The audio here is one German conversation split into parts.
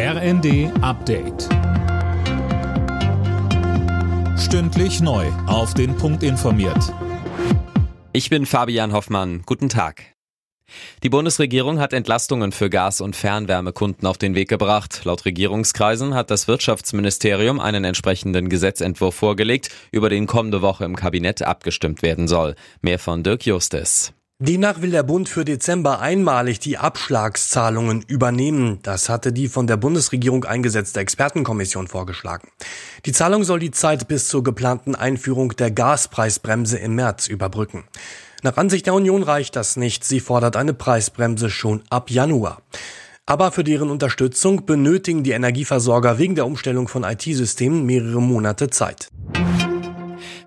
RND Update. Stündlich neu. Auf den Punkt informiert. Ich bin Fabian Hoffmann. Guten Tag. Die Bundesregierung hat Entlastungen für Gas- und Fernwärmekunden auf den Weg gebracht. Laut Regierungskreisen hat das Wirtschaftsministerium einen entsprechenden Gesetzentwurf vorgelegt, über den kommende Woche im Kabinett abgestimmt werden soll. Mehr von Dirk Justes. Demnach will der Bund für Dezember einmalig die Abschlagszahlungen übernehmen. Das hatte die von der Bundesregierung eingesetzte Expertenkommission vorgeschlagen. Die Zahlung soll die Zeit bis zur geplanten Einführung der Gaspreisbremse im März überbrücken. Nach Ansicht der Union reicht das nicht. Sie fordert eine Preisbremse schon ab Januar. Aber für deren Unterstützung benötigen die Energieversorger wegen der Umstellung von IT-Systemen mehrere Monate Zeit.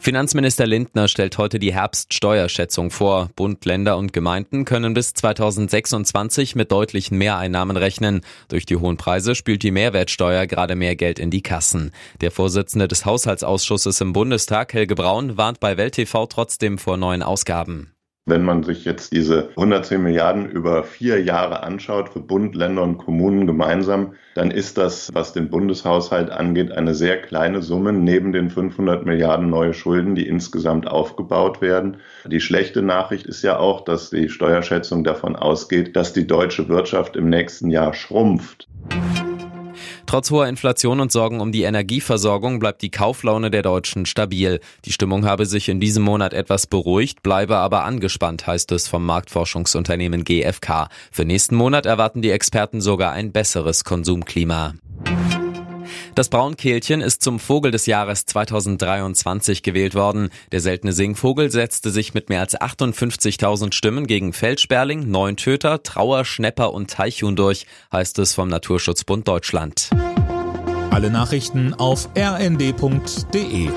Finanzminister Lindner stellt heute die Herbststeuerschätzung vor. Bund, Länder und Gemeinden können bis 2026 mit deutlichen Mehreinnahmen rechnen. Durch die hohen Preise spült die Mehrwertsteuer gerade mehr Geld in die Kassen. Der Vorsitzende des Haushaltsausschusses im Bundestag, Helge Braun, warnt bei Welt TV trotzdem vor neuen Ausgaben. Wenn man sich jetzt diese 110 Milliarden über vier Jahre anschaut, für Bund, Länder und Kommunen gemeinsam, dann ist das, was den Bundeshaushalt angeht, eine sehr kleine Summe neben den 500 Milliarden neue Schulden, die insgesamt aufgebaut werden. Die schlechte Nachricht ist ja auch, dass die Steuerschätzung davon ausgeht, dass die deutsche Wirtschaft im nächsten Jahr schrumpft. Trotz hoher Inflation und Sorgen um die Energieversorgung bleibt die Kauflaune der Deutschen stabil. Die Stimmung habe sich in diesem Monat etwas beruhigt, bleibe aber angespannt, heißt es vom Marktforschungsunternehmen GfK. Für nächsten Monat erwarten die Experten sogar ein besseres Konsumklima. Das Braunkehlchen ist zum Vogel des Jahres 2023 gewählt worden. Der seltene Singvogel setzte sich mit mehr als 58.000 Stimmen gegen Feldsperling, Neuntöter, Trauer, Schnepper und Teichhuhn durch, heißt es vom Naturschutzbund Deutschland. Alle Nachrichten auf rnd.de